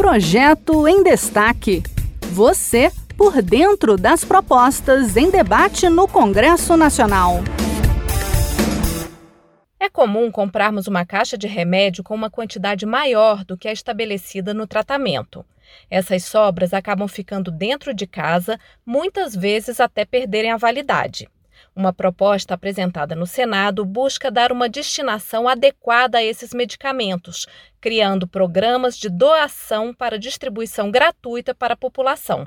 Projeto em Destaque. Você por dentro das propostas em debate no Congresso Nacional. É comum comprarmos uma caixa de remédio com uma quantidade maior do que a estabelecida no tratamento. Essas sobras acabam ficando dentro de casa, muitas vezes até perderem a validade. Uma proposta apresentada no Senado busca dar uma destinação adequada a esses medicamentos, criando programas de doação para distribuição gratuita para a população.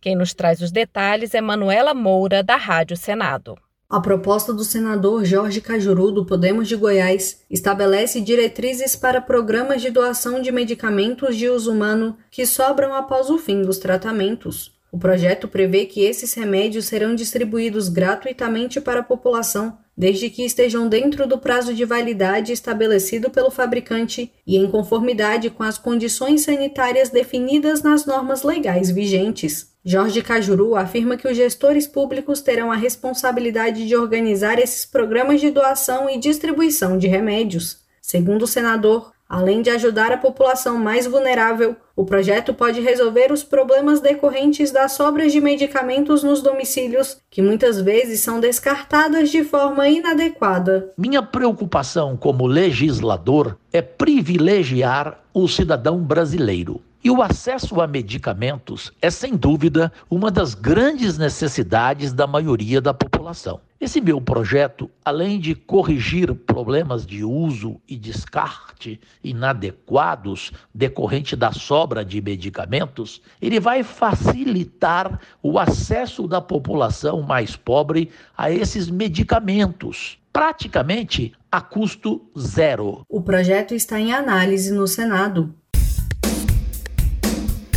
Quem nos traz os detalhes é Manuela Moura, da Rádio Senado. A proposta do senador Jorge Cajuru, do Podemos de Goiás, estabelece diretrizes para programas de doação de medicamentos de uso humano que sobram após o fim dos tratamentos. O projeto prevê que esses remédios serão distribuídos gratuitamente para a população, desde que estejam dentro do prazo de validade estabelecido pelo fabricante e em conformidade com as condições sanitárias definidas nas normas legais vigentes. Jorge Cajuru afirma que os gestores públicos terão a responsabilidade de organizar esses programas de doação e distribuição de remédios. Segundo o senador, além de ajudar a população mais vulnerável, o projeto pode resolver os problemas decorrentes das sobras de medicamentos nos domicílios, que muitas vezes são descartadas de forma inadequada. Minha preocupação como legislador é privilegiar o cidadão brasileiro. E o acesso a medicamentos é, sem dúvida, uma das grandes necessidades da maioria da população. Esse meu projeto, além de corrigir problemas de uso e descarte inadequados decorrente da sobra de medicamentos, ele vai facilitar o acesso da população mais pobre a esses medicamentos praticamente a custo zero. O projeto está em análise no Senado.